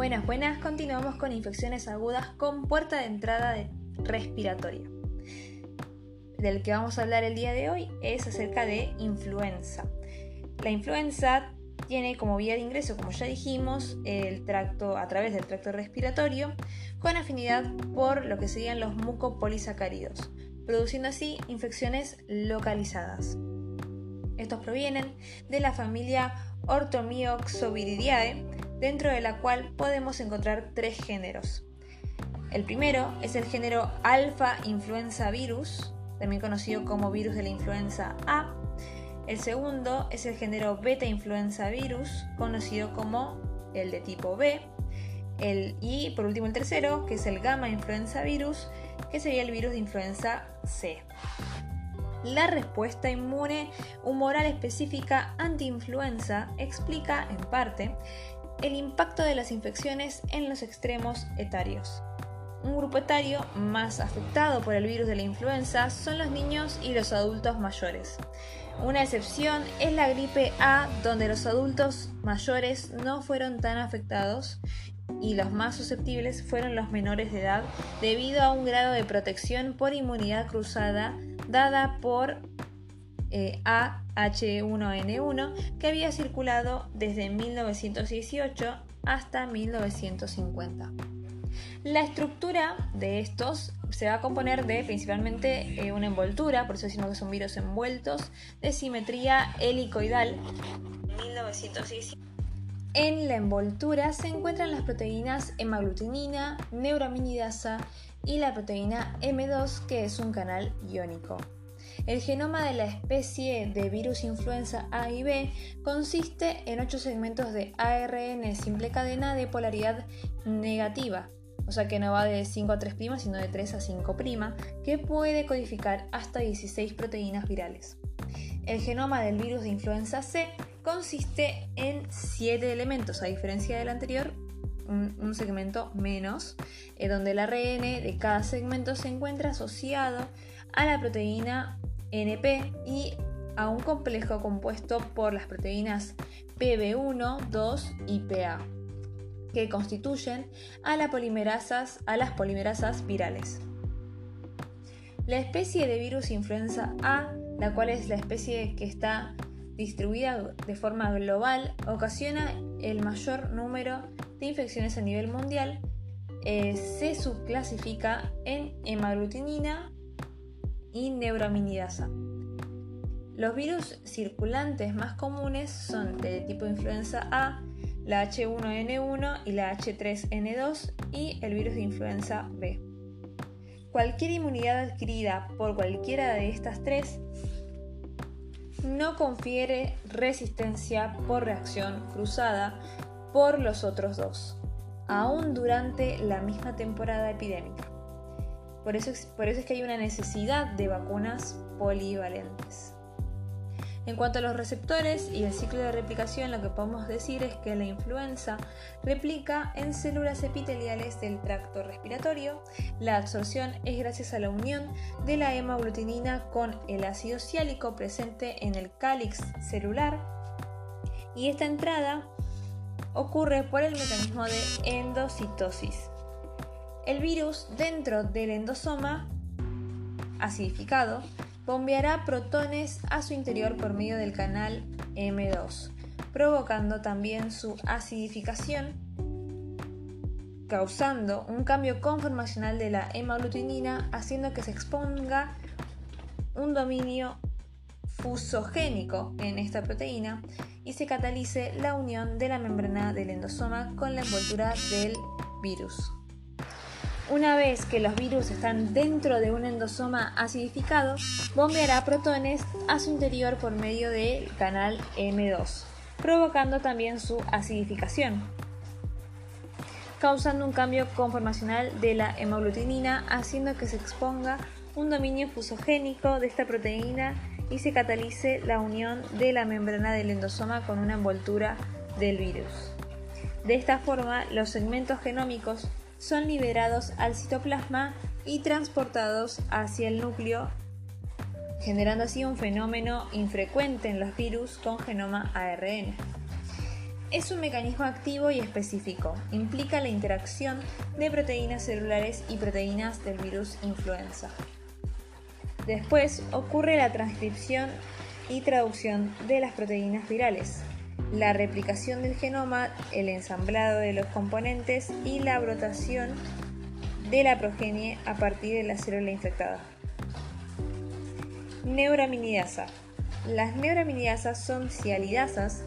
Buenas, buenas, continuamos con infecciones agudas con puerta de entrada respiratoria. Del que vamos a hablar el día de hoy es acerca de influenza. La influenza tiene como vía de ingreso, como ya dijimos, el tracto a través del tracto respiratorio con afinidad por lo que serían los mucopolisacáridos, produciendo así infecciones localizadas. Estos provienen de la familia Orthomyxoviridae, dentro de la cual podemos encontrar tres géneros. El primero es el género alfa influenza virus, también conocido como virus de la influenza A. El segundo es el género beta influenza virus, conocido como el de tipo B. y por último el tercero, que es el gamma influenza virus, que sería el virus de influenza C. La respuesta inmune humoral específica anti-influenza explica, en parte, el impacto de las infecciones en los extremos etarios. Un grupo etario más afectado por el virus de la influenza son los niños y los adultos mayores. Una excepción es la gripe A, donde los adultos mayores no fueron tan afectados y los más susceptibles fueron los menores de edad debido a un grado de protección por inmunidad cruzada dada por eh, AH1N1 que había circulado desde 1918 hasta 1950. La estructura de estos se va a componer de principalmente eh, una envoltura, por eso decimos que son virus envueltos, de simetría helicoidal. 1918. En la envoltura se encuentran las proteínas hemaglutinina, neuraminidasa y la proteína M2, que es un canal iónico. El genoma de la especie de virus influenza A y B consiste en 8 segmentos de ARN simple cadena de polaridad negativa, o sea que no va de 5 a 3', sino de 3 a 5', que puede codificar hasta 16 proteínas virales. El genoma del virus de influenza C consiste en 7 elementos, a diferencia del anterior, un, segmento menos, eh, donde el ARN de cada segmento se encuentra asociado a la proteína NP y a un complejo compuesto por las proteínas PB1, 2 y PA, que constituyen a, las polimerasas, virales. La especie de virus influenza A, la cual es la especie que está distribuida de forma global, ocasiona el mayor número de infecciones a nivel mundial, eh, se subclasifica en hemaglutinina y neuraminidasa. Los virus circulantes más comunes son de tipo influenza A, la H1N1 y la H3N2 y el virus de influenza B. Cualquier inmunidad adquirida por cualquiera de estas tres no confiere resistencia por reacción cruzada por los otros dos, aún durante la misma temporada epidémica. Por eso, es, que hay una necesidad de vacunas polivalentes. En cuanto a los receptores y el ciclo de replicación, lo que podemos decir es que la influenza replica en células epiteliales del tracto respiratorio. La absorción es gracias a la unión de la hemaglutinina con el ácido ciálico presente en el cáliz celular. Y esta entrada ocurre por el mecanismo de endocitosis. El virus dentro del endosoma acidificado bombeará protones a su interior por medio del canal M2, provocando también su acidificación, causando un cambio conformacional de la hemaglutinina, haciendo que se exponga un dominio fusogénico en esta proteína y se catalice la unión de la membrana del endosoma con la envoltura del virus. Una vez que los virus están dentro de un endosoma acidificado, bombeará protones a su interior por medio del canal M2, provocando también su acidificación, causando un cambio conformacional de la hemaglutinina, haciendo que se exponga un dominio fusogénico de esta proteína y se catalice la unión de la membrana del endosoma con una envoltura del virus. De esta forma, los segmentos genómicos son liberados al citoplasma y transportados hacia el núcleo, generando así un fenómeno infrecuente en los virus con genoma ARN. Es un mecanismo activo y específico. Implica la interacción de proteínas celulares y proteínas del virus influenza. Después ocurre la transcripción y traducción de las proteínas virales, la replicación del genoma, el ensamblado de los componentes y la brotación de la progenie a partir de la célula infectada. Neuraminidasa. Las neuraminidasas son cialidasas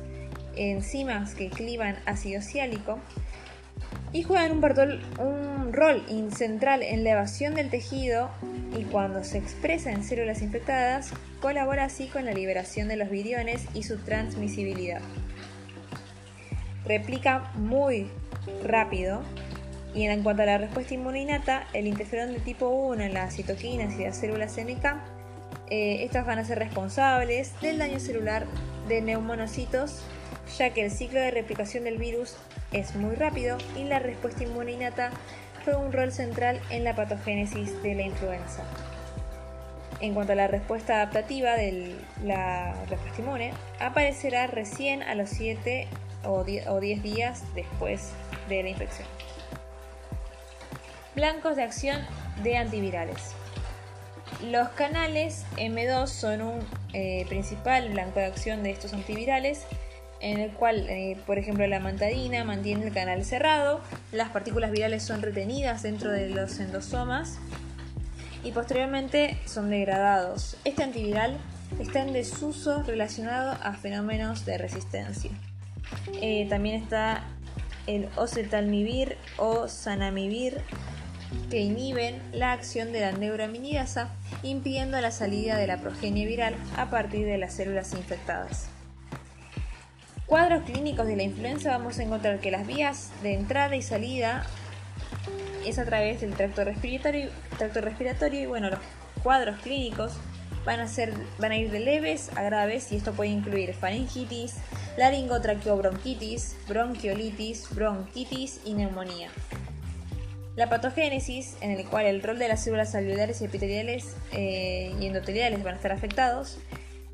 enzimas que clivan ácido ciálico y juegan un, rol central en la evasión del tejido y cuando se expresa en células infectadas, colabora así con la liberación de los viriones y su transmisibilidad. Replica muy rápido y en cuanto a la respuesta inmunolata, el interferón de tipo 1 en las citoquinas y las células NK, eh, estas van a ser responsables del daño celular de neumonocitos ya que el ciclo de replicación del virus es muy rápido y la respuesta inmune juega un rol central en la patogénesis de la influenza. En cuanto a la respuesta adaptativa de la respuesta inmune, aparecerá recién a los 7 o 10 días después de la infección. Blancos de acción de antivirales. Los canales M2 son un eh, principal blanco de acción de estos antivirales en el cual, eh, por ejemplo, la mantadina mantiene el canal cerrado, las partículas virales son retenidas dentro de los endosomas y posteriormente son degradados. Este antiviral está en desuso relacionado a fenómenos de resistencia. Eh, también está el oseltamivir o sanamivir que inhiben la acción de la neuraminidasa, impidiendo la salida de la progenie viral a partir de las células infectadas cuadros clínicos de la influenza vamos a encontrar que las vías de entrada y salida es a través del tracto respiratorio, tracto respiratorio y bueno, los cuadros clínicos van a, ser, van a ir de leves a graves y esto puede incluir faringitis, laringotraqueobronquitis, bronquiolitis, bronquitis y neumonía. La patogénesis, en el cual el rol de las células alveolares y epiteliales eh, y endoteliales van a estar afectados,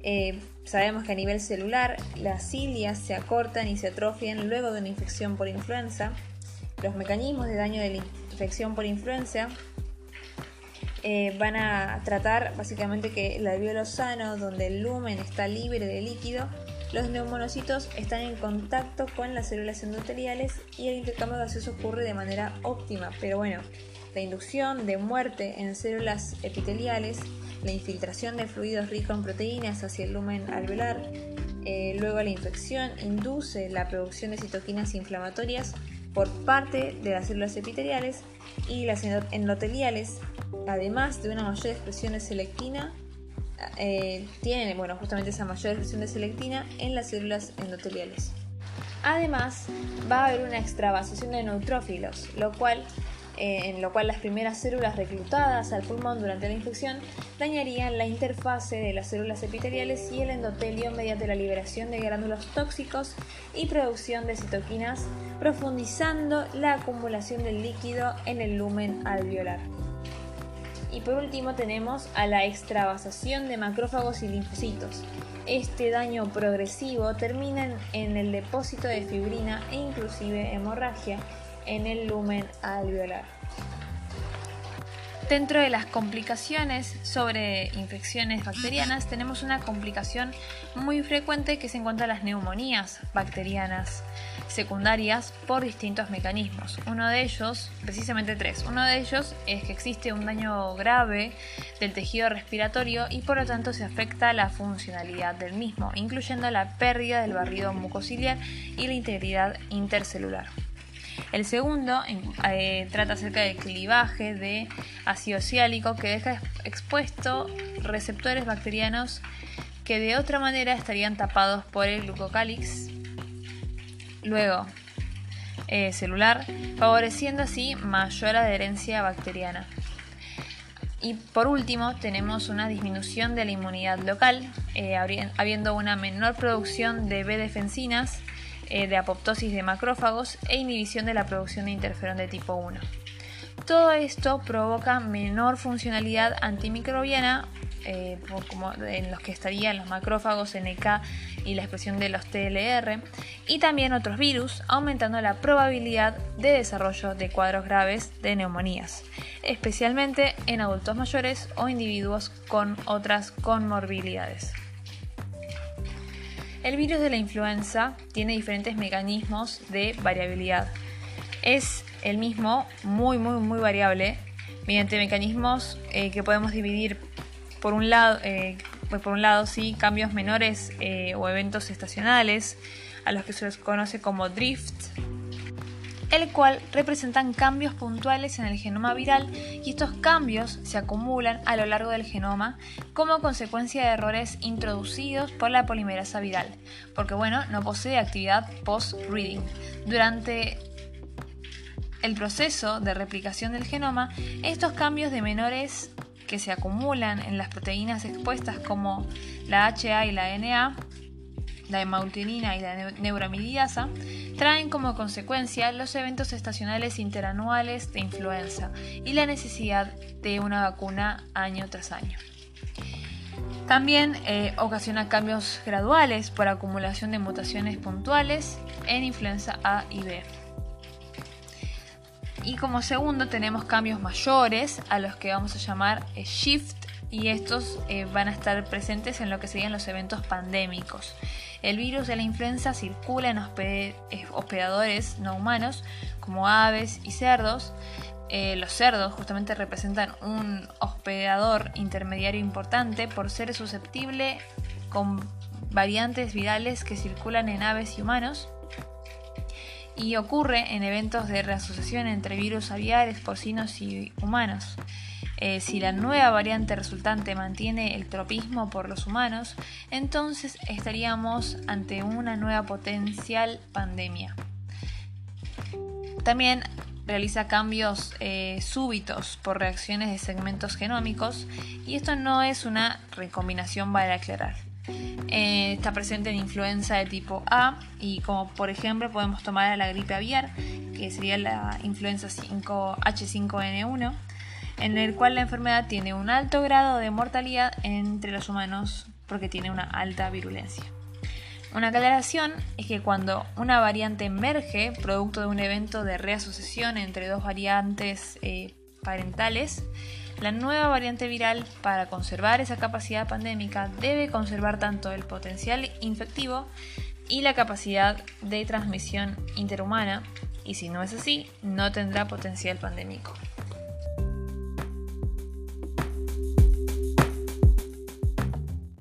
eh, sabemos que a nivel celular las cilias se acortan y se atrofian luego de una infección por influenza. Los mecanismos de daño de la infección por influenza eh, van a tratar básicamente que el alveolo sano, donde el lumen está libre de líquido, los neumonocitos están en contacto con las células endoteliales y el intercambio gaseoso ocurre de manera óptima. Pero bueno, la inducción de muerte en células epiteliales la infiltración de fluidos ricos en proteínas hacia el lumen alveolar. Eh, luego la infección induce la producción de citoquinas inflamatorias por parte de las células epiteliales y las endoteliales, además de una mayor expresión de selectina, eh, bueno, justamente esa mayor expresión de selectina en las células endoteliales. Además, va a haber una extravasación de neutrófilos, lo cual eh, en lo cual las primeras células reclutadas al pulmón durante la infección dañarían la interfase de las células epiteliales y el endotelio mediante la liberación de gránulos tóxicos y producción de citoquinas, profundizando la acumulación del líquido en el lumen alveolar. Y por último tenemos a la extravasación de macrófagos y linfocitos. Este daño progresivo termina en el depósito de fibrina e inclusive hemorragia en el lumen alveolar. Dentro de las complicaciones sobre infecciones bacterianas tenemos una complicación muy frecuente que se encuentra en las neumonías bacterianas secundarias por distintos mecanismos. Uno de ellos, precisamente tres, uno de ellos es que existe un daño grave del tejido respiratorio y por lo tanto se afecta la funcionalidad del mismo, incluyendo la pérdida del barrido mucociliar y la integridad intercelular. El segundo eh, trata acerca del clivaje de ácido ciálico que deja expuesto receptores bacterianos que de otra manera estarían tapados por el glucocálix. Luego, eh, celular, favoreciendo así mayor adherencia bacteriana. Y por último, tenemos una disminución de la inmunidad local, eh, habiendo una menor producción de B-defensinas eh, de apoptosis de macrófagos e inhibición de la producción de interferón de tipo 1. todo esto provoca menor funcionalidad antimicrobiana eh, como en los que estarían los macrófagos NK y la expresión de los TLR, y también otros virus, aumentando la probabilidad de desarrollo de cuadros graves de neumonías, especialmente en adultos mayores o individuos con otras conmorbilidades. El virus de la influenza tiene diferentes mecanismos de variabilidad. Es el mismo, muy, muy, muy variable, mediante mecanismos eh, que podemos dividir por un lado, eh, pues por un lado sí, cambios menores eh, o eventos estacionales, a los que se les conoce como drift, el cual representan cambios puntuales en el genoma viral y estos cambios se acumulan a lo largo del genoma como consecuencia de errores introducidos por la polimerasa viral, porque bueno, no posee actividad post-reading. Durante el proceso de replicación del genoma, estos cambios de menores que se acumulan en las proteínas expuestas como la HA y la NA, la hemaglutinina y la neuramidasa, traen como consecuencia los eventos estacionales interanuales de influenza y la necesidad de una vacuna año tras año. También eh, ocasiona cambios graduales por acumulación de mutaciones puntuales en influenza A y B. Y como segundo tenemos cambios mayores a los que vamos a llamar eh, shift y estos eh, van a estar presentes en lo que serían los eventos pandémicos. El virus de la influenza circula en eh, hospedadores no humanos como aves y cerdos. los cerdos justamente representan un hospedador intermediario importante por ser susceptible con variantes virales que circulan en aves y humanos y ocurre en eventos de reasociación entre virus aviares, porcinos y humanos. Eh, si la nueva variante resultante mantiene el tropismo por los humanos, entonces estaríamos ante una nueva potencial pandemia. También realiza cambios eh, súbitos por reacciones de segmentos genómicos y esto no es una recombinación, para aclarar. Eh, está presente en influenza de tipo A y como por ejemplo podemos tomar a la gripe aviar, que sería la influenza 5 H5N1, en el cual la enfermedad tiene un alto grado de mortalidad entre los humanos porque tiene una alta virulencia. Una aclaración es que cuando una variante emerge producto de un evento de reasociación entre dos variantes eh, parentales, la nueva variante viral, para conservar esa capacidad pandémica, debe conservar tanto el potencial infectivo y la capacidad de transmisión interhumana, y si no es así, no tendrá potencial pandémico.